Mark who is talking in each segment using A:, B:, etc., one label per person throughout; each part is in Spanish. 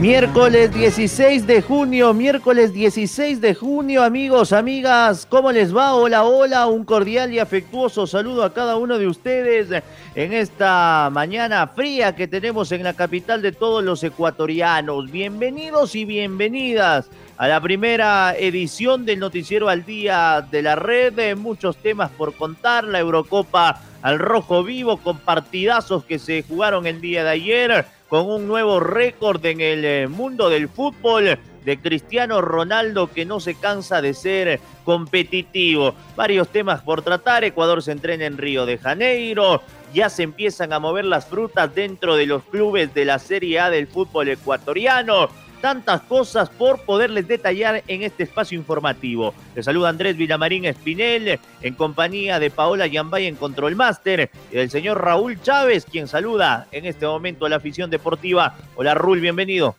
A: Miércoles 16 de junio, miércoles 16 de junio, amigos, amigas, ¿cómo les va? Hola, hola, un cordial y afectuoso saludo a cada uno de ustedes en esta mañana fría que tenemos en la capital de todos los ecuatorianos. Bienvenidos y bienvenidas a la primera edición del Noticiero al Día de la Red. Muchos temas por contar, la Eurocopa al rojo vivo con partidazos que se jugaron el día de ayer con un nuevo récord en el eh, mundo del fútbol de Cristiano Ronaldo que no se cansa de ser competitivo. Varios temas por tratar. Ecuador se entrena en Río de Janeiro. Ya se empiezan a mover las frutas dentro de los clubes de la Serie A del fútbol ecuatoriano tantas cosas por poderles detallar en este espacio informativo. Les saluda Andrés Villamarín Espinel en compañía de Paola Yambay en Control Master y del señor Raúl Chávez, quien saluda en este momento a la afición deportiva. Hola Raúl, bienvenido.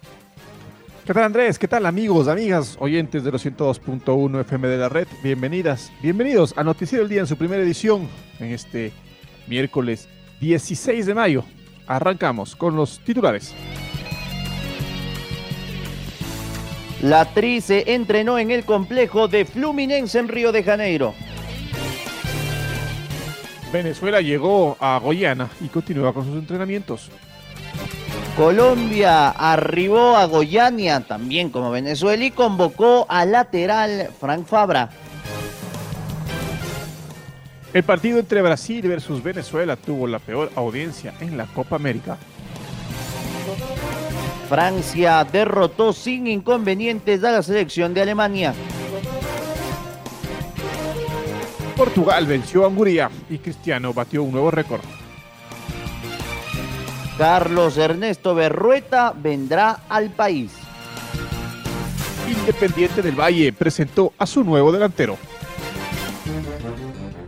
B: ¿Qué tal Andrés? ¿Qué tal amigos, amigas, oyentes de los 102.1 FM de la red? Bienvenidas, bienvenidos a Noticiero del Día en su primera edición en este miércoles 16 de mayo. Arrancamos con los titulares.
A: La Tri se entrenó en el complejo de Fluminense en Río de Janeiro.
B: Venezuela llegó a Goiânia y continúa con sus entrenamientos.
A: Colombia arribó a Goiânia, también como Venezuela, y convocó a lateral Frank Fabra.
B: El partido entre Brasil versus Venezuela tuvo la peor audiencia en la Copa América.
A: Francia derrotó sin inconvenientes a la selección de Alemania.
B: Portugal venció a Hungría y Cristiano batió un nuevo récord.
A: Carlos Ernesto Berrueta vendrá al país.
B: Independiente del Valle presentó a su nuevo delantero.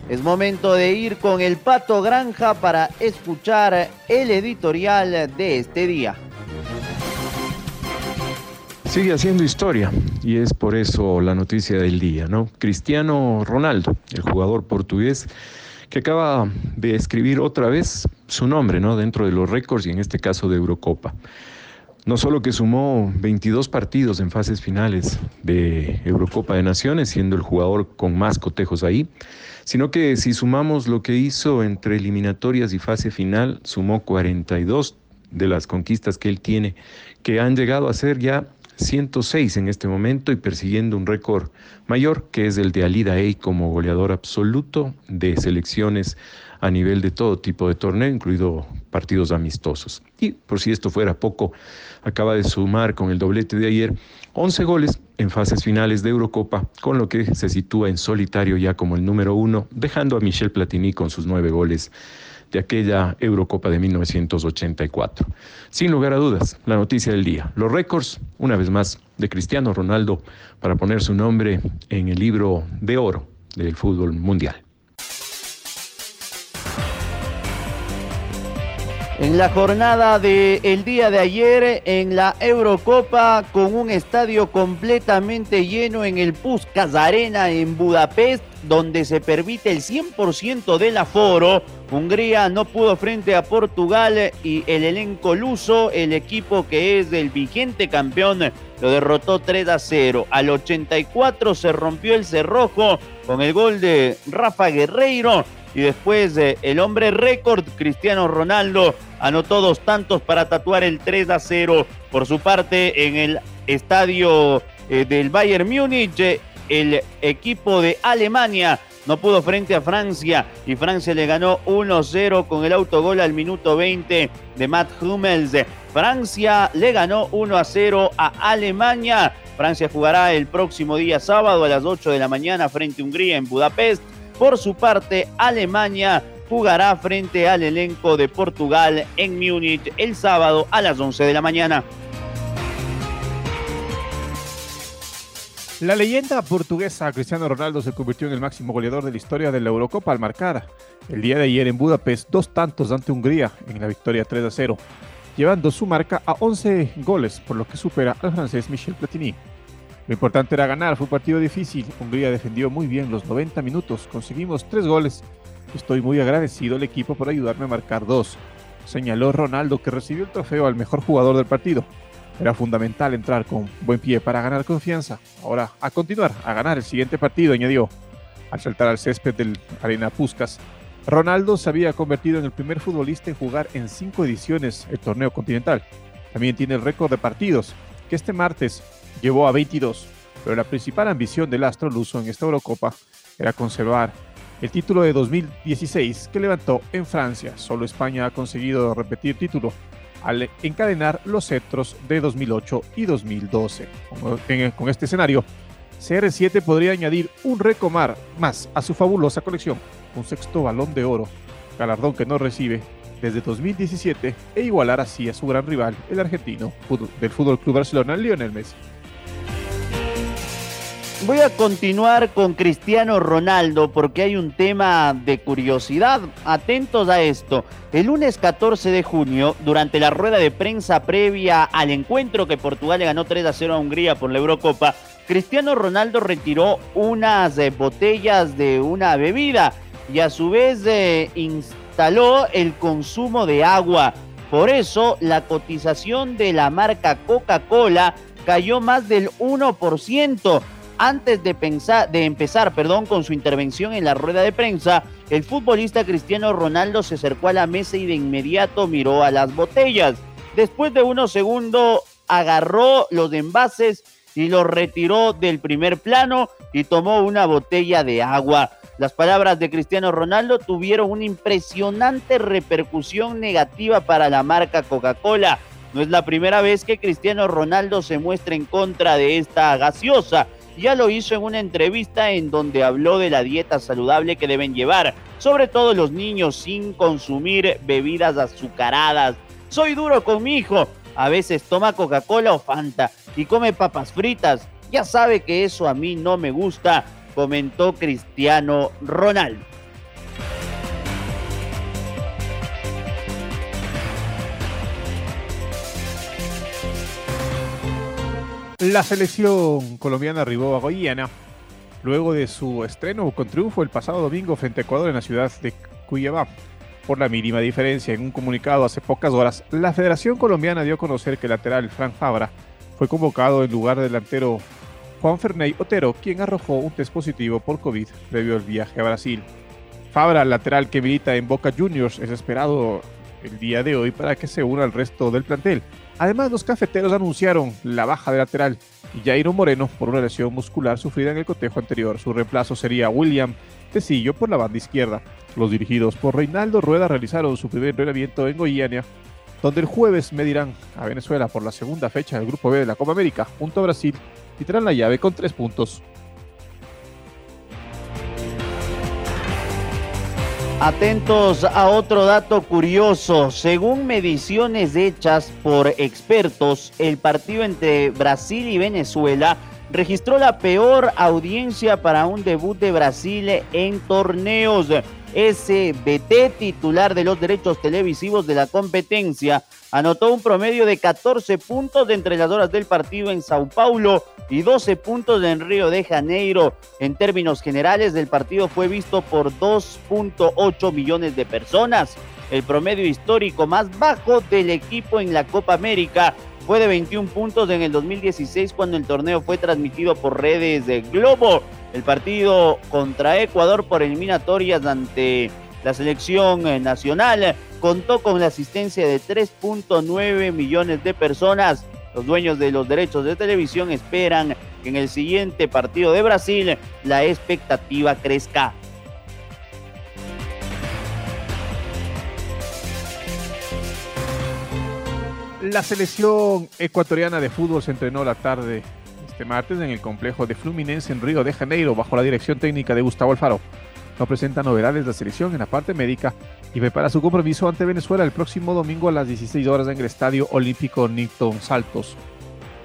A: Es momento de ir con el Pato Granja para escuchar el editorial de este día
C: sigue haciendo historia y es por eso la noticia del día, ¿no? Cristiano Ronaldo, el jugador portugués que acaba de escribir otra vez su nombre, ¿no? Dentro de los récords y en este caso de Eurocopa. No solo que sumó 22 partidos en fases finales de Eurocopa de Naciones, siendo el jugador con más cotejos ahí, sino que si sumamos lo que hizo entre eliminatorias y fase final, sumó 42 de las conquistas que él tiene, que han llegado a ser ya 106 en este momento y persiguiendo un récord mayor que es el de Alida Ey como goleador absoluto de selecciones a nivel de todo tipo de torneo, incluido partidos amistosos. Y por si esto fuera poco, acaba de sumar con el doblete de ayer 11 goles en fases finales de Eurocopa, con lo que se sitúa en solitario ya como el número uno, dejando a Michel Platini con sus nueve goles de aquella Eurocopa de 1984. Sin lugar a dudas, la noticia del día. Los récords, una vez más, de Cristiano Ronaldo para poner su nombre en el libro de oro del fútbol mundial.
A: En la jornada del día de ayer en la Eurocopa con un estadio completamente lleno en el Puskas Arena en Budapest donde se permite el 100% del aforo. Hungría no pudo frente a Portugal y el elenco luso, el equipo que es del vigente campeón, lo derrotó 3 a 0. Al 84 se rompió el cerrojo con el gol de Rafa Guerreiro y después eh, el hombre récord, Cristiano Ronaldo, anotó dos tantos para tatuar el 3 a 0. Por su parte, en el estadio eh, del Bayern Múnich, el equipo de Alemania no pudo frente a Francia y Francia le ganó 1-0 con el autogol al minuto 20 de Matt Hummels. Francia le ganó 1-0 a Alemania. Francia jugará el próximo día sábado a las 8 de la mañana frente a Hungría en Budapest. Por su parte, Alemania jugará frente al elenco de Portugal en Múnich el sábado a las 11 de la mañana.
B: La leyenda portuguesa Cristiano Ronaldo se convirtió en el máximo goleador de la historia de la Eurocopa al marcar el día de ayer en Budapest dos tantos ante Hungría en la victoria 3 a 0, llevando su marca a 11 goles, por lo que supera al francés Michel Platini. Lo importante era ganar, fue un partido difícil, Hungría defendió muy bien los 90 minutos, conseguimos tres goles, estoy muy agradecido al equipo por ayudarme a marcar dos, señaló Ronaldo que recibió el trofeo al mejor jugador del partido. Era fundamental entrar con buen pie para ganar confianza. Ahora, a continuar, a ganar el siguiente partido, añadió. Al saltar al césped del Arena Puskas, Ronaldo se había convertido en el primer futbolista en jugar en cinco ediciones el torneo continental. También tiene el récord de partidos, que este martes llevó a 22, pero la principal ambición del astro luso en esta Eurocopa era conservar el título de 2016 que levantó en Francia. Solo España ha conseguido repetir título al encadenar los cetros de 2008 y 2012. Con este escenario, CR7 podría añadir un recomar más a su fabulosa colección, un sexto balón de oro, galardón que no recibe desde 2017 e igualar así a su gran rival, el argentino del Fútbol Club Barcelona, Lionel Messi.
A: Voy a continuar con Cristiano Ronaldo porque hay un tema de curiosidad. Atentos a esto. El lunes 14 de junio, durante la rueda de prensa previa al encuentro que Portugal le ganó 3 a 0 a Hungría por la Eurocopa, Cristiano Ronaldo retiró unas eh, botellas de una bebida y a su vez eh, instaló el consumo de agua. Por eso la cotización de la marca Coca-Cola cayó más del 1%. Antes de, pensar, de empezar perdón, con su intervención en la rueda de prensa, el futbolista Cristiano Ronaldo se acercó a la mesa y de inmediato miró a las botellas. Después de unos segundos agarró los envases y los retiró del primer plano y tomó una botella de agua. Las palabras de Cristiano Ronaldo tuvieron una impresionante repercusión negativa para la marca Coca-Cola. No es la primera vez que Cristiano Ronaldo se muestra en contra de esta gaseosa ya lo hizo en una entrevista en donde habló de la dieta saludable que deben llevar, sobre todo los niños sin consumir bebidas azucaradas. Soy duro con mi hijo, a veces toma Coca-Cola o Fanta y come papas fritas. Ya sabe que eso a mí no me gusta, comentó Cristiano Ronaldo.
B: La selección colombiana arribó a Guyana luego de su estreno con triunfo el pasado domingo frente a Ecuador en la ciudad de Cuyabá. Por la mínima diferencia, en un comunicado hace pocas horas, la Federación Colombiana dio a conocer que el lateral Frank Fabra fue convocado en lugar del delantero Juan Ferney Otero, quien arrojó un test positivo por COVID previo al viaje a Brasil. Fabra, lateral que milita en Boca Juniors, es esperado el día de hoy para que se una al resto del plantel. Además, los cafeteros anunciaron la baja de lateral Jairo Moreno por una lesión muscular sufrida en el cotejo anterior. Su reemplazo sería William Tecillo por la banda izquierda. Los dirigidos por Reinaldo Rueda realizaron su primer entrenamiento en Goiânia, donde el jueves medirán a Venezuela por la segunda fecha del Grupo B de la Copa América junto a Brasil y traen la llave con tres puntos.
A: Atentos a otro dato curioso. Según mediciones hechas por expertos, el partido entre Brasil y Venezuela registró la peor audiencia para un debut de Brasil en torneos. SBT, titular de los derechos televisivos de la competencia, anotó un promedio de 14 puntos de entre las horas del partido en Sao Paulo y 12 puntos en Río de Janeiro. En términos generales, el partido fue visto por 2.8 millones de personas. El promedio histórico más bajo del equipo en la Copa América fue de 21 puntos en el 2016 cuando el torneo fue transmitido por redes de Globo. El partido contra Ecuador por eliminatorias ante la selección eh, nacional contó con la asistencia de 3.9 millones de personas. Los dueños de los derechos de televisión esperan que en el siguiente partido de Brasil la expectativa crezca.
B: La selección ecuatoriana de fútbol se entrenó la tarde este martes en el complejo de Fluminense en Río de Janeiro bajo la dirección técnica de Gustavo Alfaro. No presenta novedades la selección en la parte médica y prepara su compromiso ante Venezuela el próximo domingo a las 16 horas en el Estadio Olímpico Newton Saltos.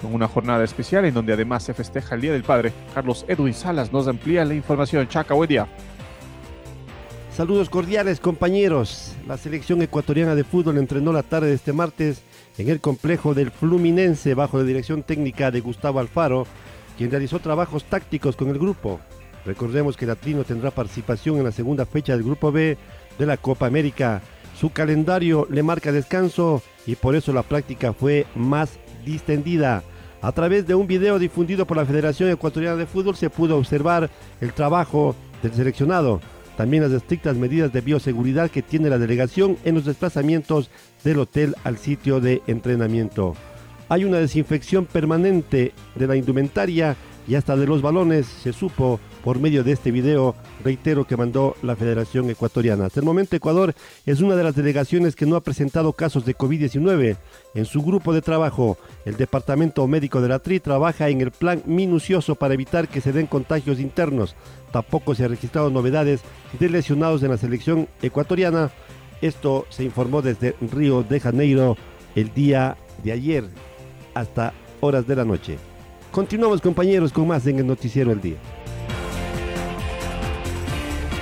B: Con una jornada especial en donde además se festeja el Día del Padre, Carlos Edwin Salas nos amplía la información. Chaca, buen día.
D: Saludos cordiales compañeros. La selección ecuatoriana de fútbol entrenó la tarde de este martes en el complejo del Fluminense bajo la dirección técnica de Gustavo Alfaro, quien realizó trabajos tácticos con el grupo. Recordemos que la Trino tendrá participación en la segunda fecha del Grupo B de la Copa América. Su calendario le marca descanso y por eso la práctica fue más distendida. A través de un video difundido por la Federación Ecuatoriana de Fútbol se pudo observar el trabajo del seleccionado también las estrictas medidas de bioseguridad que tiene la delegación en los desplazamientos del hotel al sitio de entrenamiento. Hay una desinfección permanente de la indumentaria y hasta de los balones se supo por medio de este video, reitero, que mandó la Federación Ecuatoriana. Hasta el momento Ecuador es una de las delegaciones que no ha presentado casos de COVID-19. En su grupo de trabajo, el Departamento Médico de la TRI trabaja en el plan minucioso para evitar que se den contagios internos. Tampoco se han registrado novedades de lesionados en la selección ecuatoriana. Esto se informó desde Río de Janeiro el día de ayer hasta horas de la noche. Continuamos compañeros con más en el noticiero el día.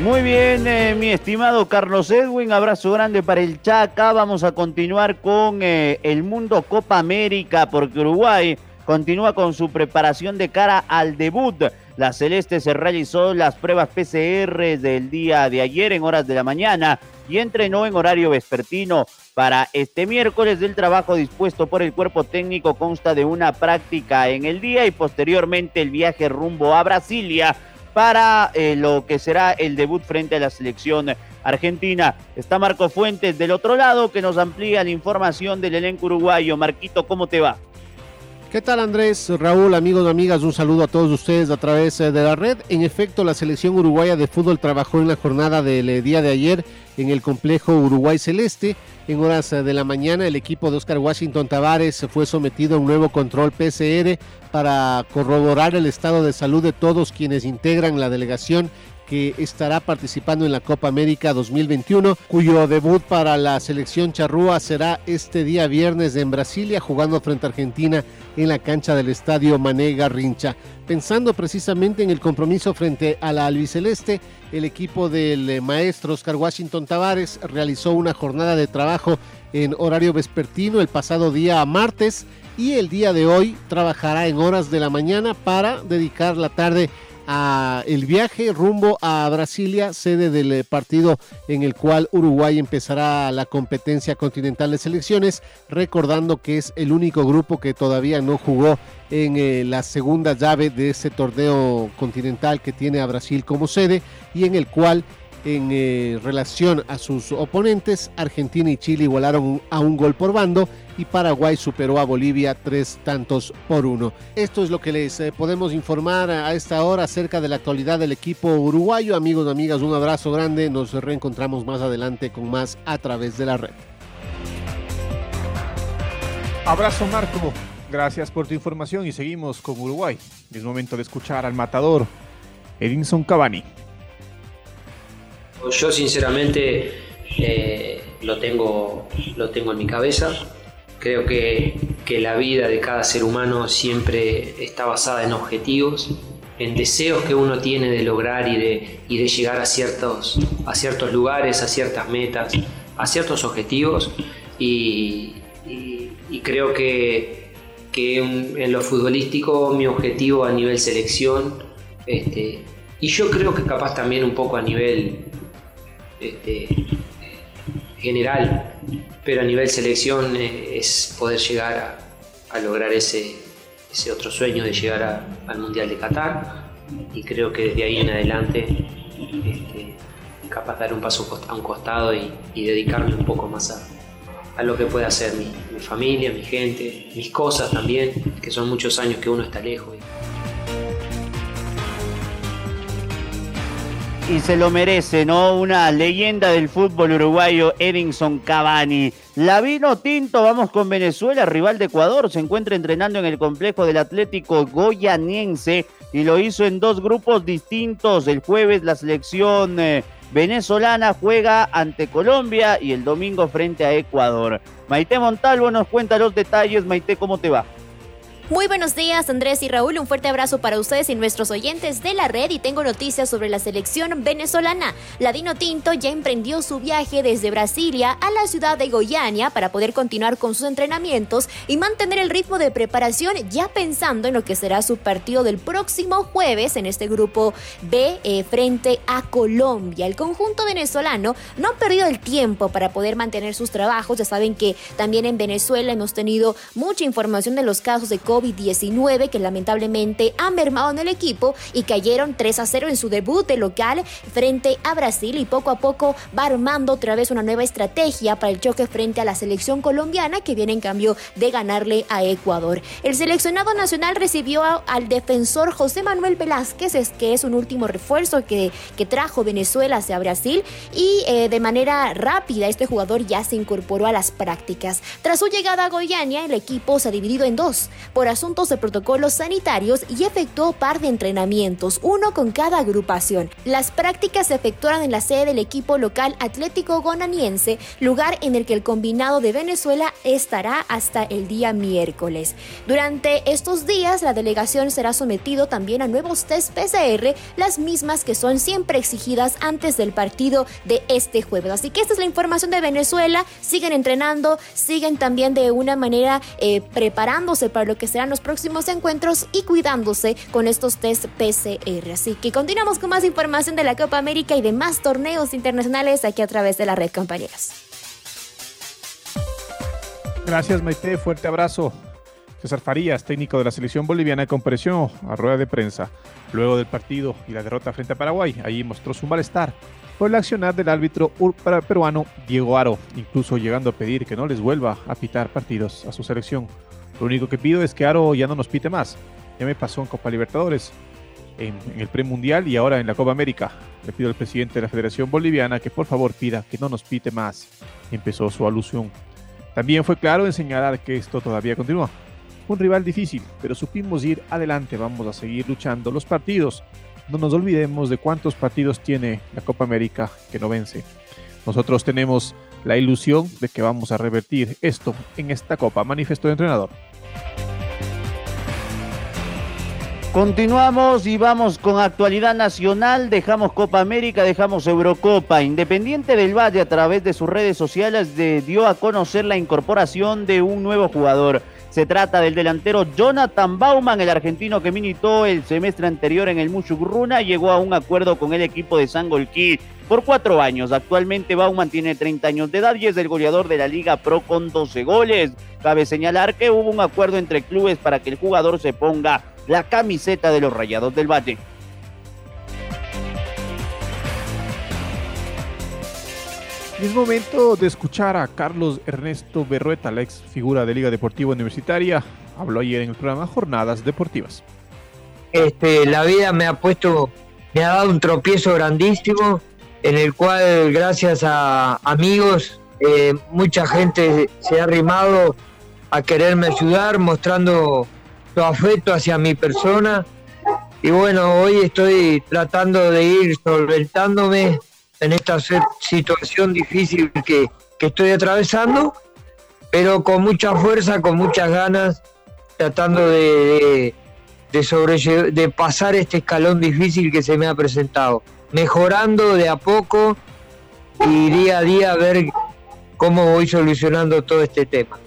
A: Muy bien, eh, mi estimado Carlos Edwin, abrazo grande para el Chaca. Vamos a continuar con eh, el Mundo Copa América porque Uruguay continúa con su preparación de cara al debut. La Celeste se realizó las pruebas PCR del día de ayer en horas de la mañana y entrenó en horario vespertino. Para este miércoles el trabajo dispuesto por el cuerpo técnico consta de una práctica en el día y posteriormente el viaje rumbo a Brasilia para eh, lo que será el debut frente a la selección argentina. Está Marco Fuentes del otro lado que nos amplía la información del elenco uruguayo. Marquito, ¿cómo te va?
E: ¿Qué tal Andrés, Raúl, amigos amigas? Un saludo a todos ustedes a través eh, de la red. En efecto, la selección uruguaya de fútbol trabajó en la jornada del eh, día de ayer en el complejo Uruguay Celeste. En horas de la mañana, el equipo de Oscar Washington Tavares fue sometido a un nuevo control PCR para corroborar el estado de salud de todos quienes integran la delegación que estará participando en la Copa América 2021, cuyo debut para la selección charrúa será este día viernes en Brasilia, jugando frente a Argentina en la cancha del estadio Mané Garrincha. Pensando precisamente en el compromiso frente a la albiceleste, el equipo del maestro Oscar Washington Tavares realizó una jornada de trabajo en horario vespertino el pasado día martes y el día de hoy trabajará en horas de la mañana para dedicar la tarde a el viaje rumbo a Brasilia, sede del eh, partido en el cual Uruguay empezará la competencia continental de selecciones, recordando que es el único grupo que todavía no jugó en eh, la segunda llave de ese torneo continental que tiene a Brasil como sede y en el cual en eh, relación a sus oponentes, Argentina y Chile igualaron a un gol por bando y Paraguay superó a Bolivia tres tantos por uno. Esto es lo que les eh, podemos informar a esta hora acerca de la actualidad del equipo uruguayo. Amigos amigas, un abrazo grande. Nos reencontramos más adelante con más a través de la red.
B: Abrazo Marco, gracias por tu información y seguimos con Uruguay. Es momento de escuchar al matador Edinson Cavani.
F: Yo sinceramente eh, lo, tengo, lo tengo en mi cabeza. Creo que, la vida de cada ser humano siempre está basada en objetivos, en deseos que uno tiene de lograr y de, de llegar a ciertos, a ciertos lugares, a ciertas metas, a ciertos objetivos. Y, creo que, en, lo futbolístico mi objetivo a nivel selección, este, y yo creo que capaz también un poco a nivel este, general, pero a nivel selección eh, es poder llegar a, lograr ese, otro sueño de llegar al Mundial de Qatar y creo que desde ahí en adelante este, capaz dar un paso a un costado y, dedicarme un poco más a, lo que puede hacer mi, familia, mi gente, mis cosas también, que son muchos años que uno está lejos.
A: Y se lo merece, ¿no? Una leyenda del fútbol uruguayo, Edinson Cavani. La vino tinto, vamos con Venezuela, rival de Ecuador. Se encuentra entrenando en el complejo del Atlético Goyaniense y lo hizo en dos grupos distintos. El jueves la selección eh, venezolana juega ante Colombia y el domingo frente a Ecuador. Maite Montalvo nos cuenta los detalles. Maite, ¿cómo te va?
G: Muy buenos días Andrés y Raúl, un fuerte abrazo para ustedes y nuestros oyentes de la red y tengo noticias sobre la selección venezolana. Ladino Tinto ya emprendió su viaje desde Brasilia a la ciudad de Goiânia para poder continuar con sus entrenamientos y mantener el ritmo de preparación ya pensando en lo que será su partido del próximo jueves en este grupo B eh, frente a Colombia. El conjunto venezolano no ha perdido el tiempo para poder mantener sus trabajos, ya saben que también en Venezuela hemos tenido mucha información de los casos de COVID COVID-19 que lamentablemente han mermado en el equipo y cayeron 3 a 0 en su debut de local frente a Brasil y poco a poco va armando otra vez una nueva estrategia para el choque frente a la selección colombiana que viene en cambio de ganarle a Ecuador. El seleccionado nacional recibió al defensor José Manuel Velázquez, es que es un último refuerzo que, que trajo Venezuela hacia Brasil y eh, de manera rápida este jugador ya se incorporó a las prácticas. Tras su llegada a Goiânia, el equipo se ha dividido en dos. Asuntos de protocolos sanitarios y efectuó par de entrenamientos, uno con cada agrupación. Las prácticas se efectuaron en la sede del equipo local Atlético Gonaniense, lugar en el que el combinado de Venezuela estará hasta el día miércoles. Durante estos días, la delegación será sometido también a nuevos test PCR, las mismas que son siempre exigidas antes del partido de este jueves. Así que esta es la información de Venezuela. Siguen entrenando, siguen también de una manera eh, preparándose para lo que serán los próximos encuentros y cuidándose con estos test PCR. Así que continuamos con más información de la Copa América y de más torneos internacionales aquí a través de la red, compañeros.
B: Gracias, Maite. Fuerte abrazo. César Farías, técnico de la selección boliviana, compareció a rueda de prensa luego del partido y la derrota frente a Paraguay. Allí mostró su malestar por el accionar del árbitro peruano Diego Aro, incluso llegando a pedir que no les vuelva a pitar partidos a su selección. Lo único que pido es que Aro ya no nos pite más. Ya me pasó en Copa Libertadores, en, el premundial y ahora en la Copa América. Le pido al presidente de la Federación Boliviana que por favor pida que no nos pite más. Empezó su alusión. También fue claro en señalar que esto todavía continúa. Un rival difícil, pero supimos ir adelante. Vamos a seguir luchando los partidos. No nos olvidemos de cuántos partidos tiene la Copa América que no vence. Nosotros tenemos la ilusión de que vamos a revertir esto en esta Copa, manifestó el entrenador.
A: Continuamos y vamos con actualidad nacional. Dejamos Copa América, dejamos Eurocopa. Independiente del Valle a través de sus redes sociales dio a conocer la incorporación de un nuevo jugador. Se trata del delantero Jonathan Bauman, el argentino que militó el semestre anterior en el Mushugruna, llegó a un acuerdo con el equipo de Sangolquí por cuatro años. Actualmente Bauman tiene 30 años de edad y es el goleador de la Liga Pro con 12 goles. Cabe señalar que hubo un acuerdo entre clubes para que el jugador se ponga la camiseta de los Rayados del Valle.
B: Es momento de escuchar a Carlos Ernesto Berrueta, la ex figura de Liga Deportiva Universitaria. Habló ayer en el programa Jornadas Deportivas.
H: Este, la vida me ha puesto, me ha dado un tropiezo grandísimo, en el cual gracias a amigos, eh, mucha gente se ha arrimado a quererme ayudar, mostrando su afecto hacia mi persona. Y bueno, hoy estoy tratando de ir solventándome en esta situación difícil que, estoy atravesando, pero con mucha fuerza, con muchas ganas, tratando de, de, de pasar este escalón difícil que se me ha presentado, mejorando de a poco y día a día ver cómo voy solucionando todo este tema.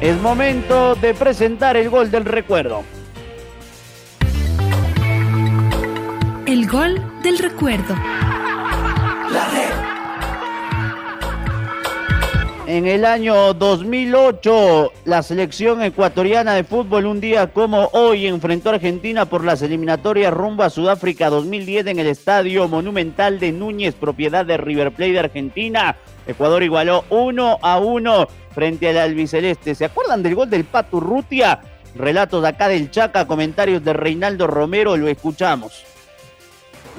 A: Es momento de presentar el gol del recuerdo.
I: El gol del recuerdo.
A: En el año 2008, la selección ecuatoriana de fútbol un día como hoy enfrentó a Argentina por las eliminatorias rumbo a Sudáfrica 2010 en el Estadio Monumental de Núñez, propiedad de River Plate de Argentina. Ecuador igualó 1 a 1 frente al albiceleste. ¿Se acuerdan del gol del Pato Rutia? Relatos acá del Chaca, comentarios de Reinaldo Romero, lo escuchamos.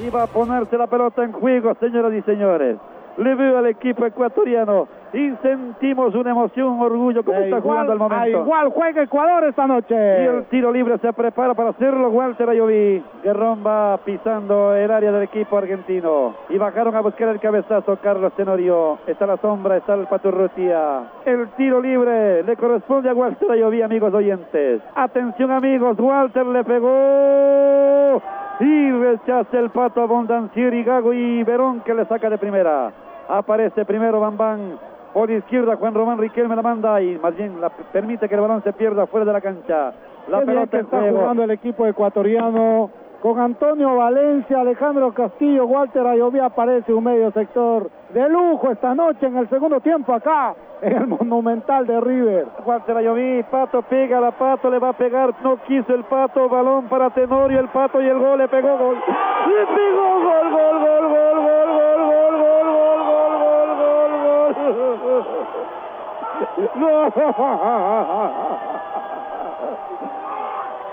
J: Iba a ponerse la pelota en juego, señoras y señores. Le veo al equipo ecuatoriano y sentimos una emoción, un orgullo como está jugando al momento.
K: Igual juega Ecuador esta noche.
J: Y el tiro libre se prepara para hacerlo Walter Ayoví. Guerrón va pisando el área del equipo argentino. Y bajaron a buscar el cabezazo Carlos Tenorio. Está la sombra, está el Paturrutia. El tiro libre le corresponde a Walter Ayoví, amigos oyentes. Atención amigos, Walter le pegó. Y rechaza el pato a Bondancieri, Gago y Verón que le saca de primera. Aparece primero Bambán por izquierda Juan Román Riquelme la manda y más bien la, permite que el balón se pierda fuera de la cancha. La
K: Qué
J: pelota
K: que está
J: juego.
K: jugando el equipo ecuatoriano con Antonio Valencia, Alejandro Castillo, Walter Ayoví aparece un medio sector de lujo esta noche en el segundo tiempo acá en el Monumental de River.
J: Walter Ayoví, Pato pega, la Pato le va a pegar, no quiso el Pato, balón para Tenorio, el Pato y el gol, le pegó gol. Le pegó gol, gol, gol, gol, gol, gol, gol, gol, gol, gol, gol,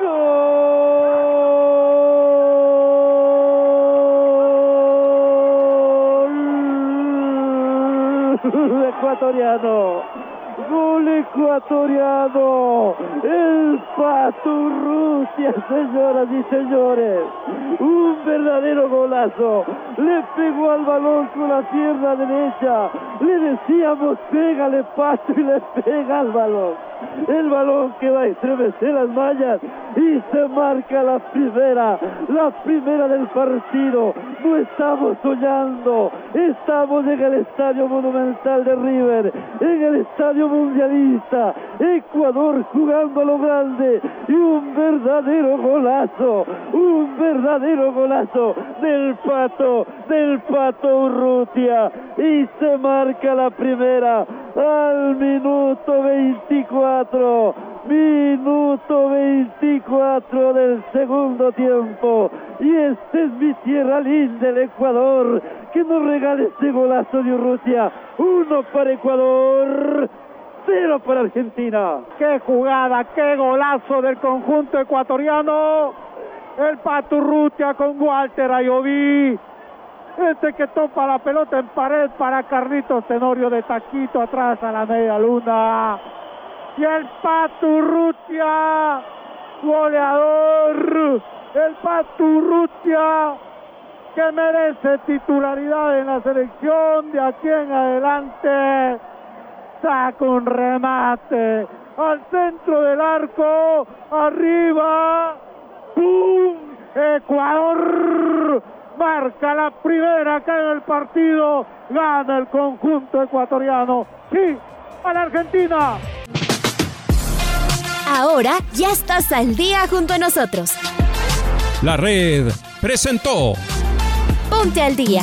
J: Gol ecuatoriano. Gol ecuatoriano. El Pato Rusia, señoras y señores. Un verdadero golazo. Le pegó al balón con la pierna derecha. Le decíamos, pégale Pato y le pega al balón. El balón que va a estremecer las mallas y se marca la primera, la primera del partido. No estamos soñando, estamos en el Estadio Monumental de River, en el Estadio Mundialista. Ecuador jugando a lo grande y un verdadero golazo, un verdadero golazo del Pato, del Pato Urrutia. Y se marca la primera al minuto 24. Minuto 24 del segundo tiempo. Y este es mi tierra linda, el Ecuador, que nos regala este golazo de Rusia. Uno para Ecuador, cero para Argentina.
K: Qué jugada, qué golazo del conjunto ecuatoriano. El Paturrutia con Walter Ayoví. Este que topa la pelota en pared para Carlitos Tenorio de taquito atrás a la media luna. Y el Paturrutia, goleador. El Paturrutia que merece titularidad en la selección de aquí en adelante. Saca un remate al centro del arco, arriba, ¡pum! Ecuador marca la primera acá en el partido, gana el conjunto ecuatoriano, sí, a la Argentina.
G: Ahora ya estás al día junto a nosotros.
L: La red presentó
G: Ponte al día.